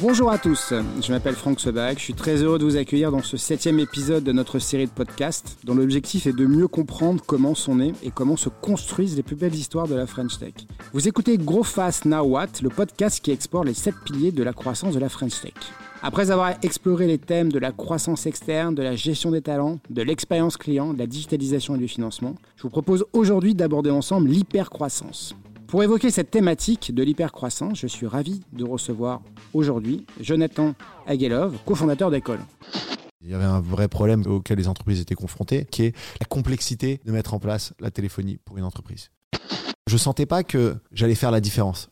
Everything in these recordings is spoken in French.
Bonjour à tous, je m'appelle Franck Sebag, je suis très heureux de vous accueillir dans ce septième épisode de notre série de podcasts dont l'objectif est de mieux comprendre comment sont nées et comment se construisent les plus belles histoires de la French Tech. Vous écoutez Gros Fast Now What, le podcast qui explore les sept piliers de la croissance de la French Tech. Après avoir exploré les thèmes de la croissance externe, de la gestion des talents, de l'expérience client, de la digitalisation et du financement, je vous propose aujourd'hui d'aborder ensemble l'hypercroissance. Pour évoquer cette thématique de l'hypercroissance, je suis ravi de recevoir aujourd'hui Jonathan Aguelov, cofondateur d'Ecole. Il y avait un vrai problème auquel les entreprises étaient confrontées, qui est la complexité de mettre en place la téléphonie pour une entreprise. Je sentais pas que j'allais faire la différence.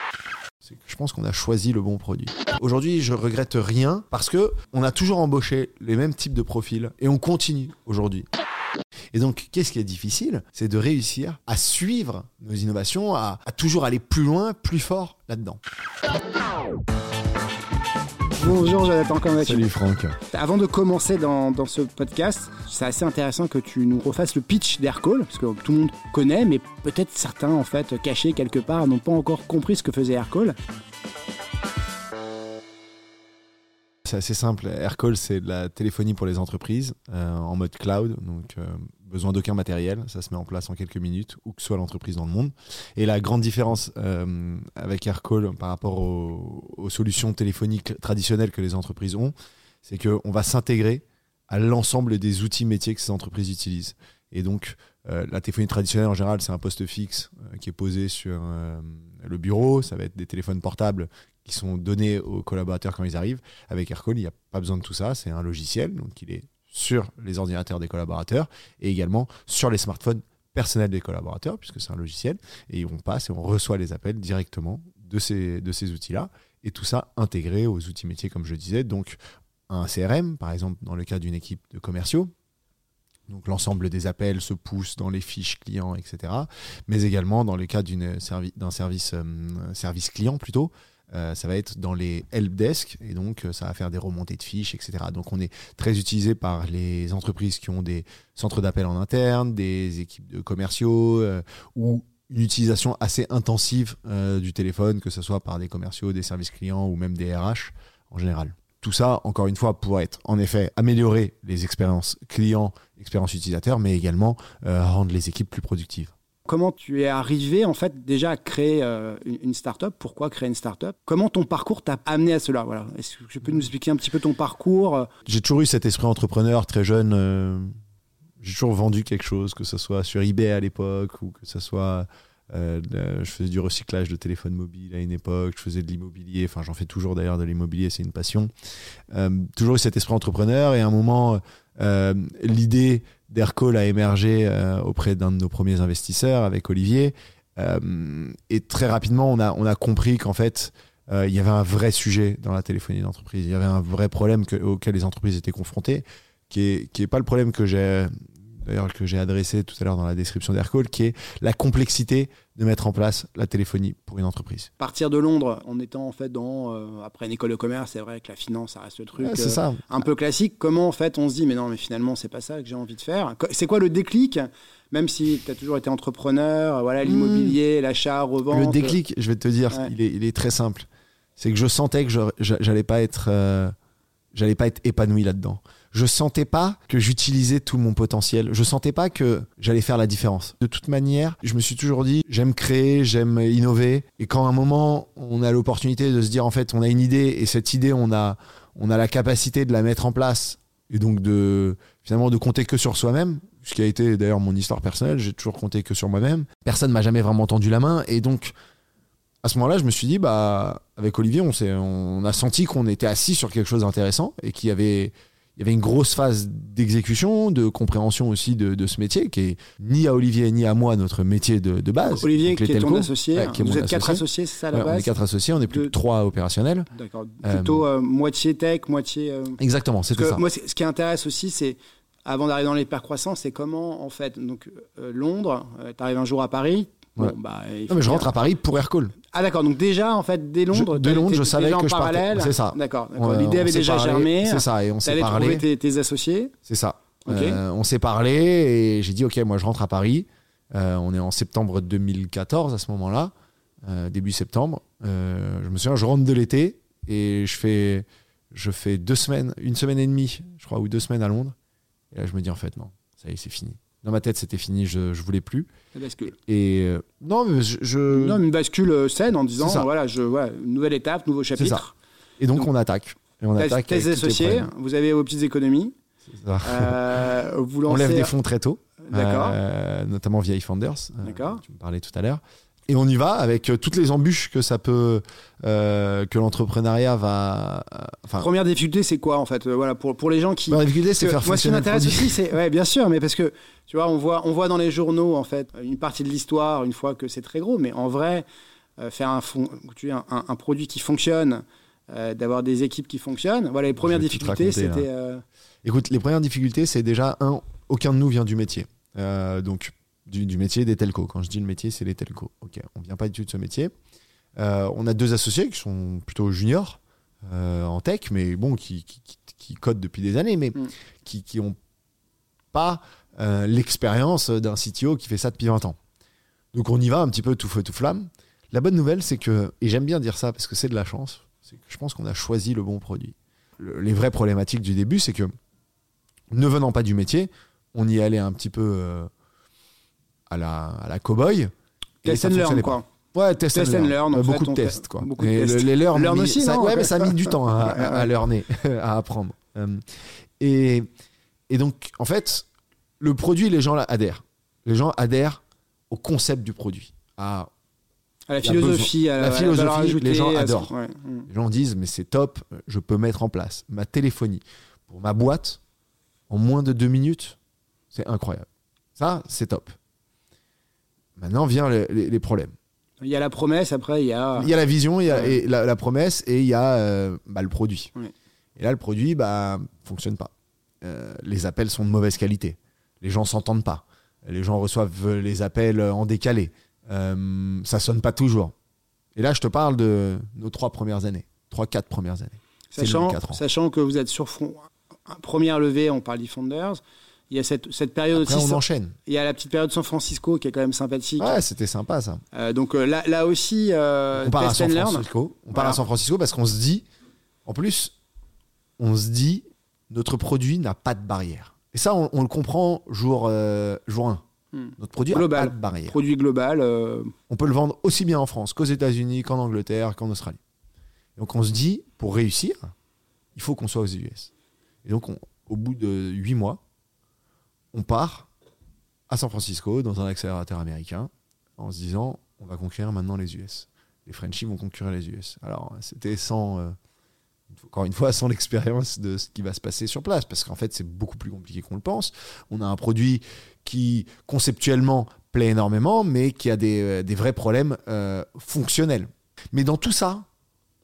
Je pense qu'on a choisi le bon produit. Aujourd'hui, je regrette rien parce que on a toujours embauché les mêmes types de profils et on continue aujourd'hui. Et donc, qu'est-ce qui est difficile C'est de réussir à suivre nos innovations, à, à toujours aller plus loin, plus fort là-dedans. Bonjour Jonathan, comment vas-tu? Salut Franck. Avant de commencer dans, dans ce podcast, c'est assez intéressant que tu nous refasses le pitch d'Aircall, parce que tout le monde connaît, mais peut-être certains, en fait, cachés quelque part, n'ont pas encore compris ce que faisait Aircall. C'est assez simple. Aircall, c'est de la téléphonie pour les entreprises euh, en mode cloud, donc euh, besoin d'aucun matériel. Ça se met en place en quelques minutes, où que soit l'entreprise dans le monde. Et la grande différence euh, avec Aircall par rapport aux, solutions téléphoniques traditionnelles que les entreprises ont, c'est qu'on va s'intégrer à l'ensemble des outils métiers que ces entreprises utilisent. Et donc, euh, la téléphonie traditionnelle, en général, c'est un poste fixe euh, qui est posé sur le bureau. Ça va être des téléphones portables qui sont donnés aux collaborateurs quand ils arrivent. Avec Aircall, il n'y a pas besoin de tout ça. C'est un logiciel, donc il est sur les ordinateurs des collaborateurs et également sur les smartphones personnels des collaborateurs, puisque c'est un logiciel. Et on passe et on reçoit les appels directement de ces, outils-là. Et tout ça intégré aux outils métiers, comme je disais. Donc, un CRM, par exemple, dans le cas d'une équipe de commerciaux, donc l'ensemble des appels se pousse dans les fiches clients, etc. Mais également dans le cas d'un euh, service client plutôt, euh, ça va être dans les helpdesk et donc euh, ça va faire des remontées de fiches, etc. Donc on est très utilisé par les entreprises qui ont des centres d'appel en interne, des équipes de commerciaux euh, ou une utilisation assez intensive du téléphone, que ce soit par des commerciaux, des services clients ou même des RH en général. Tout ça, encore une fois, pour être en effet améliorer les expériences clients, expériences utilisateurs, mais également rendre les équipes plus productives. Comment tu es arrivé en fait déjà à créer euh, une start-up? Pourquoi créer une start-up? Comment ton parcours t'a amené à cela? Voilà. Est-ce que tu peux nous expliquer un petit peu ton parcours J'ai toujours eu cet esprit entrepreneur très jeune. Euh, j'ai toujours vendu quelque chose, que ce soit sur eBay à l'époque ou que ce soit euh, je faisais du recyclage de téléphone mobile à une époque, je faisais de l'immobilier, enfin j'en fais toujours d'ailleurs de l'immobilier, c'est une passion. Euh, toujours eu cet esprit entrepreneur et à un moment, euh, l'idée d'Aircall a émergé euh, auprès d'un de nos premiers investisseurs avec Olivier. Euh, et très rapidement, on a, on a compris qu'en fait, il y avait un vrai sujet dans la téléphonie d'entreprise. Il y avait un vrai problème que, auquel les entreprises étaient confrontées, qui est, qui est pas le problème que j'ai d'ailleurs que j'ai adressé tout à l'heure dans la description d'Aircall, qui est la complexité de mettre en place la téléphonie pour une entreprise. Partir de Londres en étant en fait dans euh, après une école de commerce, c'est vrai que la finance ça reste le truc ouais, ça. Euh, un peu classique. Comment en fait on se dit mais non mais finalement c'est pas ça que j'ai envie de faire? C'est quoi le déclic? Même si tu as toujours été entrepreneur, voilà l'immobilier, mmh. l'achat, revente. Le déclic, je vais te dire, ouais. il, est, il, est, très simple. C'est que je sentais que j'allais pas être euh, j'allais pas être épanoui là-dedans je sentais pas que j'utilisais tout mon potentiel. Je sentais pas que j'allais faire la différence. De toute manière, je me suis toujours dit, j'aime créer, j'aime innover. Et quand à un moment, on a l'opportunité de se dire, en fait, on a une idée et cette idée, on a, on a la capacité de la mettre en place et donc de, finalement, de compter que sur soi-même. Ce qui a été d'ailleurs mon histoire personnelle, j'ai toujours compté que sur moi-même. Personne m'a jamais vraiment tendu la main et donc, à ce moment-là, je me suis dit, bah, avec Olivier, on, on a senti qu'on était assis sur quelque chose d'intéressant et qu'il y avait, il y avait une grosse phase d'exécution, de compréhension aussi de, de, ce métier, qui est ni à Olivier ni à moi notre métier de, de base. Olivier, qui est telcos, ton associé. Ouais, qui est Vous êtes quatre associés, c'est ça à la ouais, base On est quatre associés, on est plus de trois opérationnels. D'accord. Plutôt euh, euh, moitié tech, moitié. Euh... Exactement, c'est ça. Moi, ce qui intéresse aussi, c'est avant d'arriver dans l'hypercroissance, c'est comment en fait, donc Londres, tu arrives un jour à Paris. Bon, bah, non, mais je rentre à Paris pour Aircall. Ah d'accord, donc déjà en fait dès Londres, je, de Londres, je savais que je parallèle. C'est ça. D'accord. L'idée avait déjà parlé, germé. C'est ça, et on s'est parlé. Tes, tes associés. C'est ça. Okay. Euh, on s'est parlé et j'ai dit ok, moi je rentre à Paris. Euh, on est en septembre 2014 à ce moment-là, euh, début septembre. je me souviens, je rentre de l'été et je fais, je fais deux semaines, une semaine et demie, je crois, ou deux semaines à Londres. Et là, je me dis en fait, non, ça y est, c'est fini. Dans ma tête, c'était fini, je, je voulais plus. Bascule. Et euh, non, mais je. je- Non, mais une bascule euh, saine en disant voilà, je, voilà, une nouvelle étape, nouveau chapitre. Et donc, donc, on attaque. Et on attaque. problèmes. vous avez vos petites économies. Ça. Euh, vous on lève des fonds très tôt. D'accord. euh, notamment via eFounders. euh, D'accord. Tu me parlais tout à l'heure. Et on y va avec euh, toutes les embûches que ça peut, euh, que l'entrepreneuriat va. euh, Enfin, Première difficulté, c'est quoi en fait? Voilà, pour, pour les gens qui. la difficulté, c'est faire moi, ce qui m'intéresse aussi, c'est. Ouais, bien sûr, mais parce que, tu vois, on voit, on voit dans les journaux, en fait, une partie de l'histoire, une fois que c'est très gros, mais en vrai, euh, faire un, fon- tu vois, un, un produit qui fonctionne, euh, d'avoir des équipes qui fonctionnent, voilà, les premières difficultés, là. c'était. Écoute, les premières difficultés, c'est déjà, un, aucun de nous vient du métier. Euh, donc, du, du métier des telcos. Quand je dis le métier, c'est les telcos. Ok, on vient pas du tout de ce métier. Euh, on a deux associés qui sont plutôt juniors euh, en tech, mais bon, qui, qui, qui- qui codent depuis des années, mais Mm. qui qui ont pas euh, l'expérience d'un CTO qui fait ça depuis 20 ans. Donc, on y va un petit peu tout feu, tout flamme. La bonne nouvelle, c'est que, et j'aime bien dire ça parce que c'est de la chance, c'est que je pense qu'on a choisi le bon produit. Le- les vraies problématiques du début, c'est que ne venant pas du métier, on y allait un petit peu à la, à la cow-boy. Test and learn, quoi. Ouais, test, Test and learn, Euh, fait, beaucoup de tests, quoi. beaucoup de tests. le- les learn, Learn mis- aussi, ça, non ouais, mais ça a mis du temps à, à, à learner, à apprendre. Euh, et, et donc, en fait, le produit, les gens là, adhèrent. Les gens adhèrent au concept du produit. À, À la philosophie, à La la, philosophie, les gens adorent. ouais. Les gens disent, mais c'est top, je peux mettre en place ma téléphonie pour ma boîte en moins de deux minutes. C'est incroyable. Ça, c'est top. Maintenant viennent les, les- les problèmes. Il y a la promesse, après, il y a. Il y a la vision, il y a Ouais. et la, la promesse et il y a euh, bah, le produit. Ouais. Et là, le produit bah, fonctionne pas. Euh, les appels sont de mauvaise qualité. Les gens s'entendent pas. Les gens reçoivent les appels en décalé. Euh, ça sonne pas toujours. Et là, je te parle de nos trois premières années. Trois, quatre premières années. Sachant, quatre ans. sachant que vous êtes sur front, première levée, on parle d'e-founders. Il y a cette, cette période Après, aussi. on enchaîne. Il y a la petite période San Francisco qui est quand même sympathique. Ouais, c'était sympa ça. Euh, donc euh, là, là aussi, euh, on part à San. Francisco. On part Voilà. à San Francisco parce qu'on se dit, en plus, on se dit, notre produit n'a pas de barrière. Et ça, on, on le comprend jour, euh, jour 1. Hmm. Notre produit Global. n'a pas de barrière. Produit global. euh, On peut le vendre aussi bien en France qu'aux États-Unis, qu'en Angleterre, qu'en Australie. Donc on se dit, pour réussir, il faut qu'on soit aux US. Et donc, on- au bout de 8 mois, on part à San Francisco dans un accélérateur américain en se disant, on va conquérir maintenant les US. Les Frenchies vont conquérir les US. Alors, c'était sans, euh, encore une fois, sans l'expérience de ce qui va se passer sur place, parce qu'en fait, c'est beaucoup plus compliqué qu'on le pense. On a un produit qui, conceptuellement, plaît énormément, mais qui a des, euh, vrais problèmes euh, fonctionnels. Mais dans tout ça,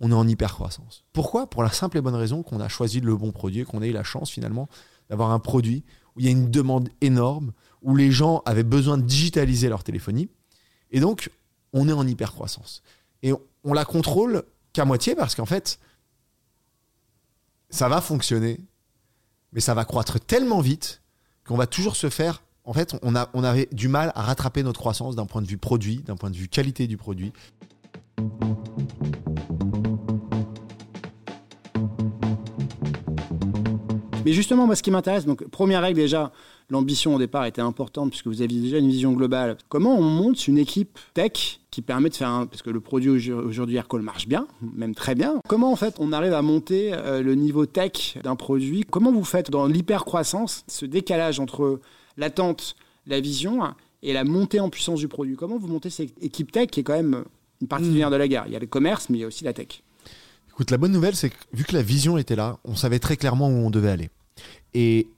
on est en hyper croissance. Pourquoi? Pour la simple et bonne raison qu'on a choisi le bon produit, qu'on a eu la chance finalement d'avoir un produit où il y a une demande énorme, où les gens avaient besoin de digitaliser leur téléphonie. Et donc, on est en hyper croissance. Et on, on la contrôle qu'à moitié parce qu'en fait, ça va fonctionner, mais ça va croître tellement vite qu'on va toujours se faire. En fait, on, a, on avait du mal à rattraper notre croissance d'un point de vue produit, d'un point de vue qualité du produit. Mais justement, moi, ce qui m'intéresse, donc première règle déjà, l'ambition au départ était importante puisque vous aviez déjà une vision globale. Comment on monte une équipe tech qui permet de faire un, parce que le produit aujourd- aujourd'hui Aircall marche bien, même très bien. Comment en fait on arrive à monter euh, le niveau tech d'un produit? Comment vous faites dans l'hyper croissance ce décalage entre l'attente, la vision hein, et la montée en puissance du produit? Comment vous montez cette équipe tech qui est quand même une partie du nerf de la guerre? Il y a le commerce, mais il y a aussi la tech. La bonne nouvelle, c'est que vu que la vision était là, on savait très clairement où on devait aller. Et,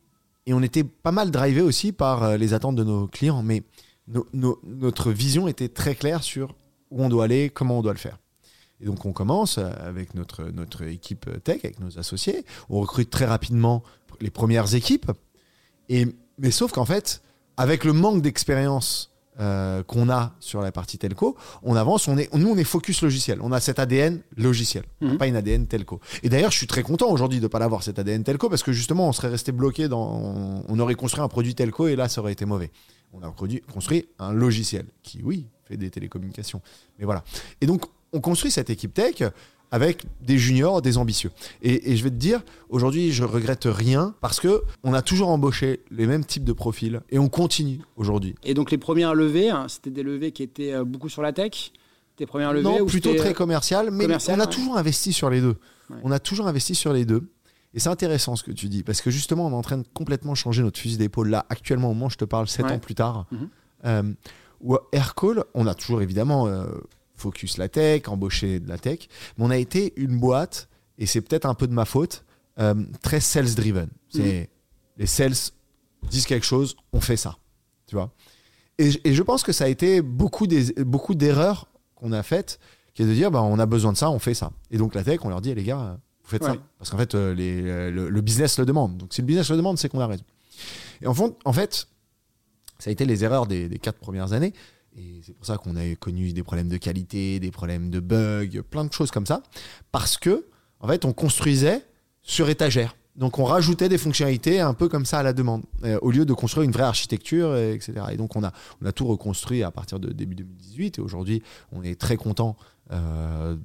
et on était pas mal drivé aussi par euh, les attentes de nos clients, mais no- no- notre vision était très claire sur où on doit aller, comment on doit le faire. Et donc on commence euh, avec notre, notre équipe tech, avec nos associés. On recrute très rapidement les premières équipes. Et, mais sauf qu'en fait, avec le manque d'expérience euh, qu'on a sur la partie telco, on avance, on est, nous on est focus logiciel. On a cet ADN logiciel, Mhm. pas une ADN telco. Et d'ailleurs, je suis très content aujourd'hui de ne pas l'avoir cet ADN telco parce que justement, on serait resté bloqué dans. On aurait construit un produit telco et là, ça aurait été mauvais. On a produit, construit un logiciel qui, oui, fait des télécommunications. Mais voilà. Et donc, on construit cette équipe tech avec des juniors, des ambitieux. Et, je vais te dire, aujourd'hui, je regrette rien parce que on a toujours embauché les mêmes types de profils et on continue aujourd'hui. Et donc les premières levées, hein, c'était des levées qui étaient euh, beaucoup sur la tech? Tes premières levées Non, plutôt très commercial, mais on a toujours investi sur les deux. On a toujours investi sur les deux. Et c'est intéressant ce que tu dis, parce que justement, on est en train de complètement changer notre fusil d'épaule là, actuellement, au moment où je te parle, 7 ans plus tard. Mhm. Euh, ou Aircall, on a toujours évidemment euh, focus la tech, embauché de la tech, mais on a été une boîte, et c'est peut-être un peu de ma faute, euh, très sales-driven. C'est mhm. les sales disent quelque chose, on fait ça. Tu vois? Et, je pense que ça a été beaucoup d'erreurs qu'on a faites, qui est de dire bah, on a besoin de ça, on fait ça. Et donc la tech, on leur dit les gars, vous faites ça. Parce qu'en fait, euh, les, le, business le demande. Donc si le business le demande, c'est qu'on a raison. Et en, fond, en fait, ça a été les erreurs des, des quatre premières années. Et c'est pour ça qu'on a connu des problèmes de qualité, des problèmes de bugs, plein de choses comme ça. Parce que, en fait, on construisait sur étagère. Donc on rajoutait des fonctionnalités un peu comme ça à la demande, euh, au lieu de construire une vraie architecture, etc. Et donc on a, tout reconstruit à partir de début 2018. Et aujourd'hui, on est très content euh,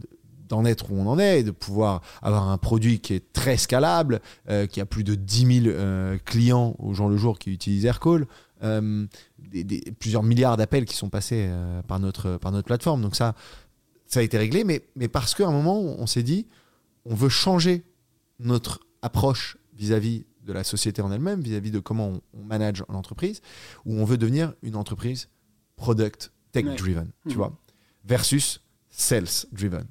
d'en être où on en est et de pouvoir avoir un produit qui est très scalable, euh, qui a plus de 10 000 clients au jour le jour qui utilisent Aircall, des, plusieurs milliards d'appels qui sont passés par, notre, par notre plateforme. Donc ça, ça a été réglé, mais, mais parce qu'à un moment, on s'est dit, on veut changer notre approche vis-à-vis de la société en elle-même, vis-à-vis de comment on, manage l'entreprise, où on veut devenir une entreprise product tech-driven, tu mmh. vois, versus sales-driven.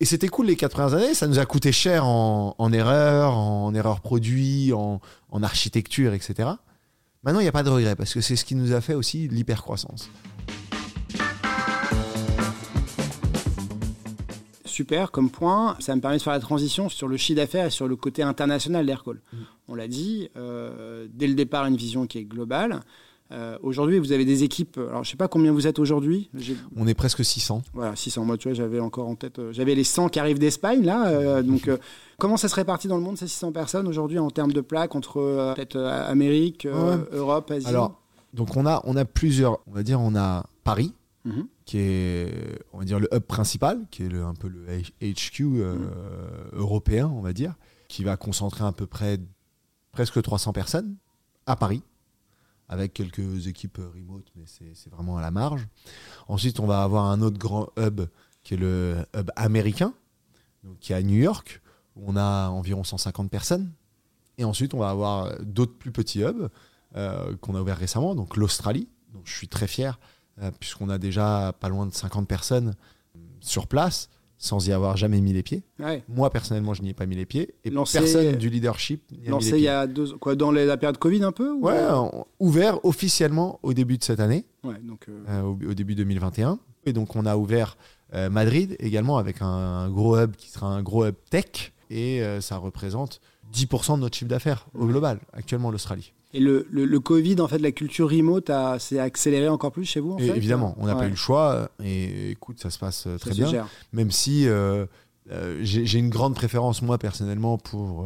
Et c'était cool les quatre premières années, ça nous a coûté cher en, en erreurs, en erreurs produits, en, en architecture, etc. Maintenant, il n'y a pas de regret parce que c'est ce qui nous a fait aussi l'hypercroissance. super comme point. Ça me permet de faire la transition sur le chiffre d'affaires et sur le côté international d'Aircall. Mm. On l'a dit, euh, dès le départ, une vision qui est globale. Euh, aujourd'hui, vous avez des équipes. Alors, je sais pas combien vous êtes aujourd'hui. On est presque 600. Voilà, 600. Moi, tu vois, j'avais encore en tête. Euh, j'avais les 100 qui arrivent d'Espagne, là. donc, comment ça se répartit dans le monde, ces 600 personnes aujourd'hui, en termes de plaques, entre peut-être Amérique, Europe, Asie? Alors, donc, on a, on a plusieurs. On va dire, on a Paris. Mhm qui est, on va dire, le hub principal, qui est un peu le HQ euh, mm. européen, on va dire, qui va concentrer à peu près presque 300 personnes à Paris, avec quelques équipes remote, mais c'est vraiment à la marge. Ensuite, on va avoir un autre grand hub, qui est le hub américain, qui est à New York, où on a environ 150 personnes. Et ensuite, on va avoir d'autres plus petits hubs euh, qu'on a ouverts récemment, donc l'Australie. Je suis très fier euh, puisqu'on a déjà pas loin de 50 personnes sur place sans y avoir jamais mis les pieds. Moi, personnellement, je n'y ai pas mis les pieds. Et personne du leadership n'y a lancé mis les pieds. il y a deux... Quoi, dans la période Covid un peu Ouais, ouvert officiellement au début de cette année, donc, euh, euh, au, début 2021. Et donc, on a ouvert Madrid également avec un, gros hub qui sera un gros hub tech. Et ça représente 10% de notre chiffre d'affaires au global, actuellement l'Australie. Et le, le, Covid, en fait, la culture remote s'est accélérée encore plus chez vous en fait Évidemment, on n'a pas eu le choix. Et écoute, ça se passe euh, très bien. Même si euh, euh, j'ai une grande préférence, moi, personnellement, pour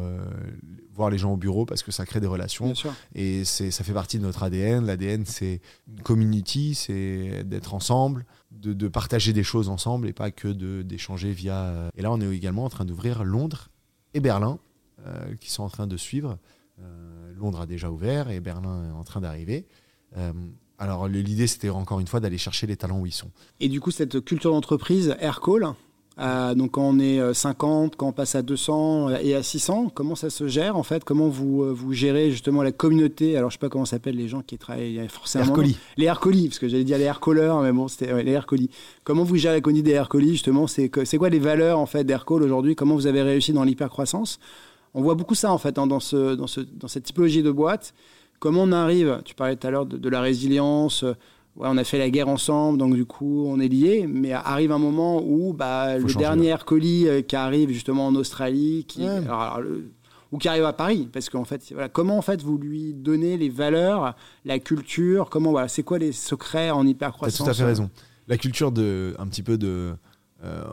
voir les gens au bureau parce que ça crée des relations. Et ça fait partie de notre ADN. L'ADN, c'est une community, c'est d'être ensemble, de, de, partager des choses ensemble et pas que d'échanger via. Et là, on est également en train d'ouvrir Londres et Berlin, qui sont en train de suivre. Euh, Londres a déjà ouvert et Berlin est en train d'arriver. Euh, alors l'idée c'était encore une fois d'aller chercher les talents où ils sont. Et du coup cette culture d'entreprise Aircall, euh, donc quand on est 50, quand on passe à 200 et à 600, comment ça se gère en fait? Comment vous, vous gérez justement la communauté? Alors je sais pas comment s'appellent les gens qui travaillent forcément. Aircolis. Les Aircolis, parce que j'allais dire les Aircallers, mais bon c'était les Aircolis. Comment vous gérez la communauté des Aircolis justement? C'est quoi les valeurs en fait d'Aircall aujourd'hui? Comment vous avez réussi dans l'hypercroissance? On voit beaucoup ça en fait hein, dans, ce, dans, ce, dans cette typologie de boîte. Comment on arrive, tu parlais tout à l'heure de, la résilience, ouais, on a fait la guerre ensemble, donc du coup on est liés, mais arrive un moment où bah, le dernier colis euh, qui arrive justement en Australie, qui, ou qui arrive à Paris, parce qu'en fait, voilà, comment en fait vous lui donnez les valeurs, la culture, comment voilà, c'est quoi les secrets en hypercroissance? Tu as tout à fait raison. La culture de, un petit peu de, euh,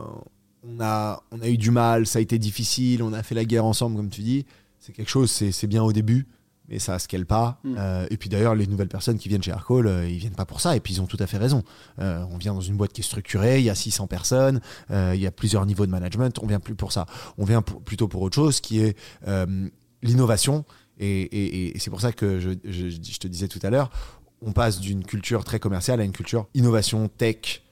on a, on a eu du mal, ça a été difficile, on a fait la guerre ensemble, comme tu dis. C'est quelque chose, c'est bien au début, mais ça scale pas. Mm. Euh, et puis d'ailleurs, les nouvelles personnes qui viennent chez Aircall, euh, ils viennent pas pour ça, et puis ils ont tout à fait raison. Euh, on vient dans une boîte qui est structurée, il y a 600 personnes, euh, il y a plusieurs niveaux de management, on vient plus pour ça. On vient pour- plutôt pour autre chose, qui est euh, l'innovation. Et, et- et c'est pour ça que je, je- je te disais tout à l'heure, on passe d'une culture très commerciale à une culture innovation, tech,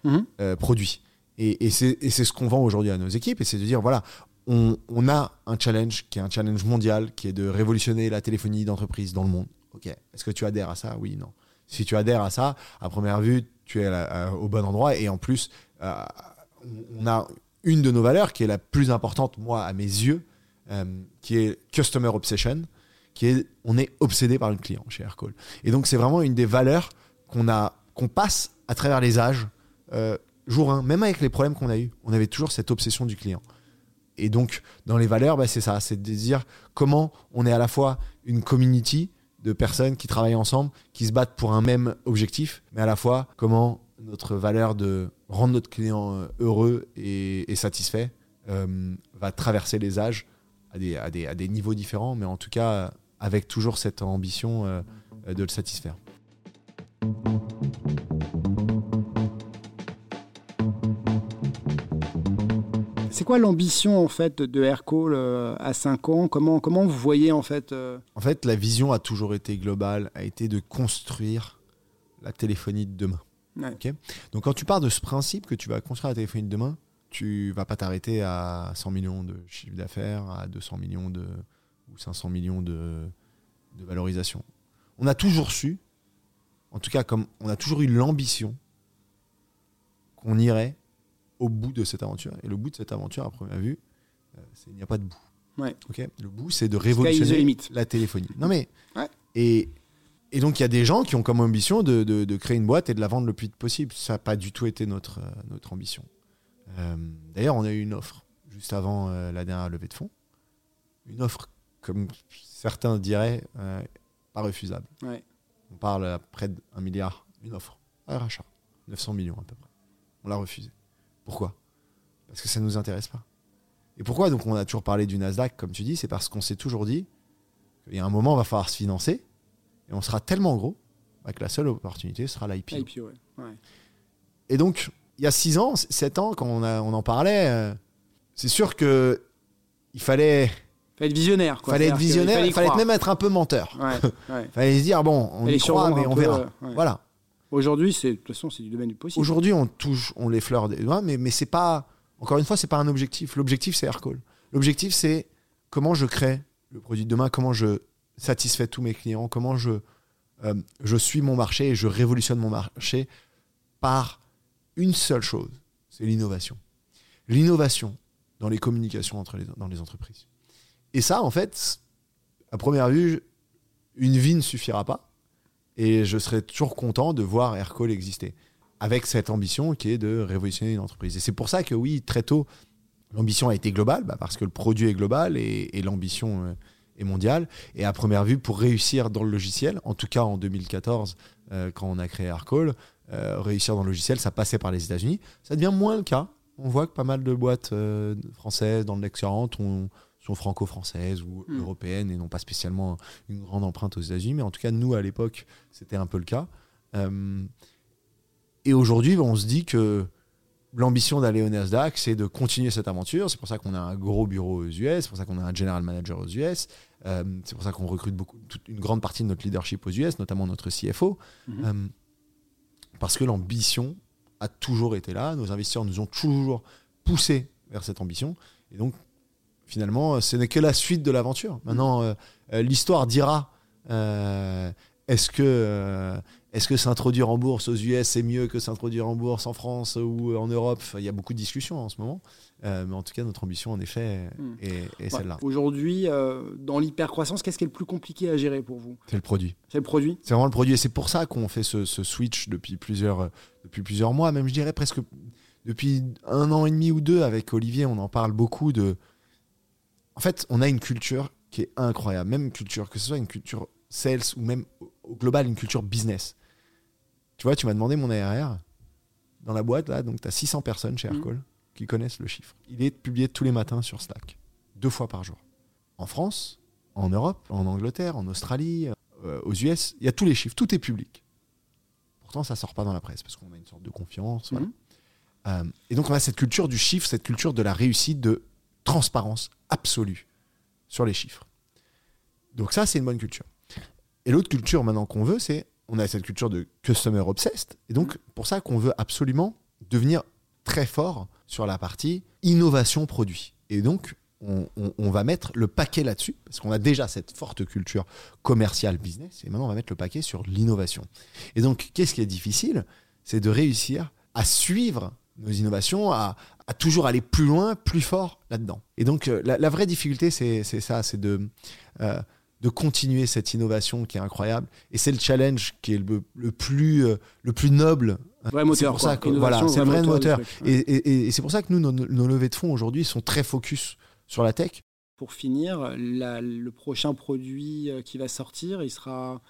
euh, produit. Et, c'est ce qu'on vend aujourd'hui à nos équipes, et c'est de dire, voilà, on, a un challenge qui est un challenge mondial, qui est de révolutionner la téléphonie d'entreprise dans le monde. Ok, est-ce que tu adhères à ça? Oui, non. Si tu adhères à ça, à première vue, tu es au bon endroit, et en plus, euh, on a une de nos valeurs qui est la plus importante, moi, à mes yeux, euh, qui est Customer Obsession, qui est on est obsédé par le client chez Aircall. Et donc, c'est vraiment une des valeurs qu'on a passe à travers les âges, euh, jour 1, même avec les problèmes qu'on a eus, on avait toujours cette obsession du client. Et donc, dans les valeurs, bah, c'est ça, c'est de dire comment on est à la fois une community de personnes qui travaillent ensemble, qui se battent pour un même objectif, mais à la fois comment notre valeur de rendre notre client euh, heureux et, satisfait euh, va traverser les âges à des, niveaux différents, mais en tout cas avec toujours cette ambition euh, de le satisfaire. C'est quoi l'ambition en fait de Aircall euh, à 5 ans? Comment, comment vous voyez en fait euh, En fait, la vision a toujours été globale, a été de construire la téléphonie de demain. Ouais. Ok? Donc quand tu pars de ce principe que tu vas construire la téléphonie de demain, tu vas pas t'arrêter à 100 millions de chiffre d'affaires, à 200 millions de, ou 500 millions de, de valorisation. On a toujours su, en tout cas comme on a toujours eu l'ambition qu'on irait au bout de cette aventure. Et le bout de cette aventure, à première vue, euh, c'est il n'y a pas de bout. Ouais. Le bout, c'est de révolutionner la téléphonie. Non mais Ouais. et et donc il y a des gens qui ont comme ambition de, de- de créer une boîte et de la vendre le plus vite possible. Ça n'a pas du tout été notre euh, notre ambition. Euh, D'ailleurs, on a eu une offre juste avant la dernière levée de fonds, une offre comme certains diraient pas refusable. Ouais. On parle à près d'un milliard, une offre, un rachat, 900 millions à peu près. On l'a refusé. Pourquoi? Parce que ça ne nous intéresse pas. Et pourquoi? Donc on a toujours parlé du Nasdaq, comme tu dis C'est parce qu'on s'est toujours dit qu'il y a un moment, on va falloir se financer et on sera tellement gros bah, que la seule opportunité sera l'IPO. IPO, ouais. Ouais. Et donc, il y a 6 ans, 7 ans, quand on, a- on en parlait, euh, c'est sûr que il fallait, Fallait être visionnaire. Quoi. fallait être visionnaire, il fallait même être un peu menteur. Ouais, fallait se dire, bon, on Fallait y croit, mais on peu, verra. Voilà. Aujourd'hui, c'est de toute façon, c'est du domaine du possible. Aujourd'hui, on touche, on les fleurs des doigts, mais, mais c'est pas, encore une fois, c'est pas un objectif. L'objectif, c'est Aircall. L'objectif, c'est comment je crée le produit de demain, comment je satisfais tous mes clients, comment je, euh, je suis mon marché et je révolutionne mon marché par une seule chose, c'est l'innovation. L'innovation dans les communications entre les, dans les entreprises. Et ça, en fait, à première vue, une vie ne suffira pas. Et je serais toujours content de voir Aircall exister avec cette ambition qui est de révolutionner une entreprise. Et c'est pour ça que oui, très tôt, l'ambition a été globale, bah, parce que le produit est global et, l'ambition euh, est mondiale. Et à première vue, pour réussir dans le logiciel, en tout cas en 2014, euh, quand on a créé Aircall, euh, réussir dans le logiciel, ça passait par les États-Unis. Ça devient moins le cas. On voit que pas mal de boîtes françaises dans le 40 ont- sont franco-françaises ou Mm. européennes et n'ont pas spécialement une grande empreinte aux États-Unis. Mais en tout cas, nous, à l'époque, c'était un peu le cas. Euh, et aujourd'hui, on se dit que l'ambition d'aller au Nasdaq, c'est de continuer cette aventure. C'est pour ça qu'on a un gros bureau aux US, c'est pour ça qu'on a un general manager aux US, euh, c'est pour ça qu'on recrute beaucoup, toute une grande partie de notre leadership aux US, notamment notre CFO. Mhm. Euh, parce que l'ambition a toujours été là. Nos investisseurs nous ont toujours poussé vers cette ambition. Et donc, finalement, ce n'est que la suite de l'aventure. Maintenant, euh, euh, l'histoire dira euh, est-ce que, euh, est-ce que s'introduire en bourse aux US c'est mieux que s'introduire en bourse en France ou en Europe? Il y a beaucoup de discussions en ce moment. Euh, mais en tout cas, notre ambition, en effet, Mm. est, celle-là. Aujourd'hui, euh, dans l'hypercroissance, qu'est-ce qui est le plus compliqué à gérer pour vous? C'est le produit. C'est le produit? C'est vraiment le produit. Et c'est pour ça qu'on fait ce, ce switch depuis plusieurs, euh, depuis plusieurs mois, même je dirais presque depuis un an et demi ou deux avec Olivier, on en parle beaucoup de. En fait, on a une culture qui est incroyable, même culture, que ce soit une culture sales ou même au- global une culture business. Tu vois, tu m'as demandé mon ARR dans la boîte, là, donc tu as 600 personnes chez Mhm. Aircall qui connaissent le chiffre. Il est publié tous les matins sur Slack, deux fois par jour. En France, en Europe, en Angleterre, en Australie, euh, aux US, il y a tous les chiffres, tout est public. Pourtant, ça sort pas dans la presse parce qu'on a une sorte de confiance. Voilà. Mhm. Euh, et donc, on a cette culture du chiffre, cette culture de la réussite, de transparence absolue sur les chiffres. Donc, ça, c'est une bonne culture. Et l'autre culture maintenant qu'on veut, c'est on a cette culture de customer obsessed. Et donc, pour ça qu'on veut absolument devenir très fort sur la partie innovation produit. Et donc, on, on- va mettre le paquet là-dessus, parce qu'on a déjà cette forte culture commerciale business, et maintenant on va mettre le paquet sur l'innovation. Et donc, qu'est-ce qui est difficile? C'est de réussir à suivre nos innovations, à, à toujours aller plus loin, plus fort là-dedans. Et donc, euh, la, la vraie difficulté, c'est ça, c'est de, euh, de continuer cette innovation qui est incroyable. Et c'est le challenge qui est le, le plus, euh, le plus noble. Vrai C'est moteur. pour quoi. ça que- voilà, c'est le vrai moteur. truc. Et, et- et c'est pour ça que nous, nos, nos levées de fonds aujourd'hui sont très focus sur la tech. Pour finir, la- le prochain produit qui va sortir, il sera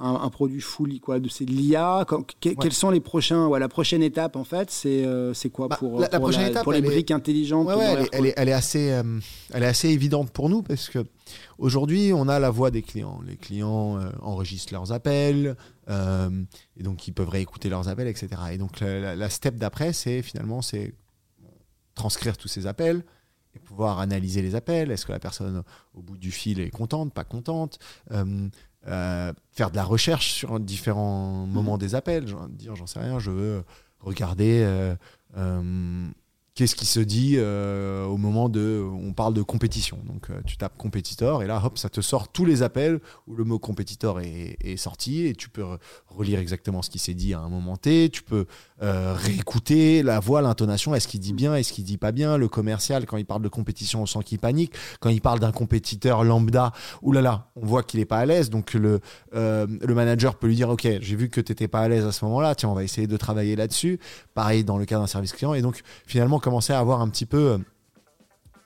un, un produit fully quoi. de- C'est de l'IA. Quels sont les prochains ouais, La prochaine étape en fait, c'est euh, c'est quoi Bah, pour, la- prochaine étape, pour les est- briques intelligentes Ouais, elle, est, elle est- elle est assez, euh, elle est assez évidente pour nous parce que aujourd'hui, on a la voix des clients. Les clients euh, enregistrent leurs appels et donc ils peuvent réécouter leurs appels, etc. Et donc la, la- la step d'après, c'est finalement c'est transcrire tous ces appels et pouvoir analyser les appels. Est-ce que la personne au bout du fil est contente, pas contente? Euh, euh, Faire de la recherche sur différents moments des appels. Genre, dire, j'en sais rien, je veux regarder. euh, euh, Qu'est-ce qui se dit euh, au moment de. On parle de compétition. Donc, euh, tu tapes compétiteur et là, hop, ça te sort tous les appels où le mot compétiteur est, sorti et tu peux re- relire exactement ce qui s'est dit à un moment T. Tu peux euh, réécouter la voix, l'intonation. Est-ce qu'il dit bien? Est-ce qu'il dit pas bien? Le commercial, quand il parle de compétition, on sent qu'il panique. Quand il parle d'un compétiteur lambda, oulala, on voit qu'il est pas à l'aise. Donc, le, le manager peut lui dire Ok, j'ai vu que tu n'étais pas à l'aise à ce moment-là. Tiens, on va essayer de travailler là-dessus. Pareil dans le cas d'un service client. Et donc, finalement, commencer à avoir un petit peu euh,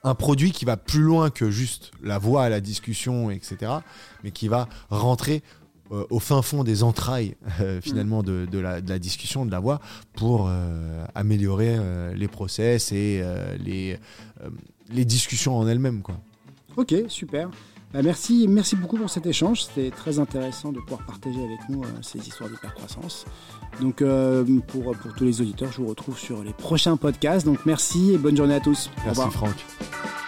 un produit qui va plus loin que juste la voix, la discussion, etc. Mais qui va rentrer euh, au fin fond des entrailles, euh, finalement, de, de la, de la discussion, de la voix, pour euh, améliorer les process et les, les discussions en elles-mêmes. Quoi. Ok, super. Bah, merci, merci beaucoup pour cet échange. C'était très intéressant de pouvoir partager avec nous euh, ces histoires d'hypercroissance. Donc, euh, pour, pour tous les auditeurs, je vous retrouve sur les prochains podcasts. Donc, merci et bonne journée à tous. Au Merci revoir. Franck.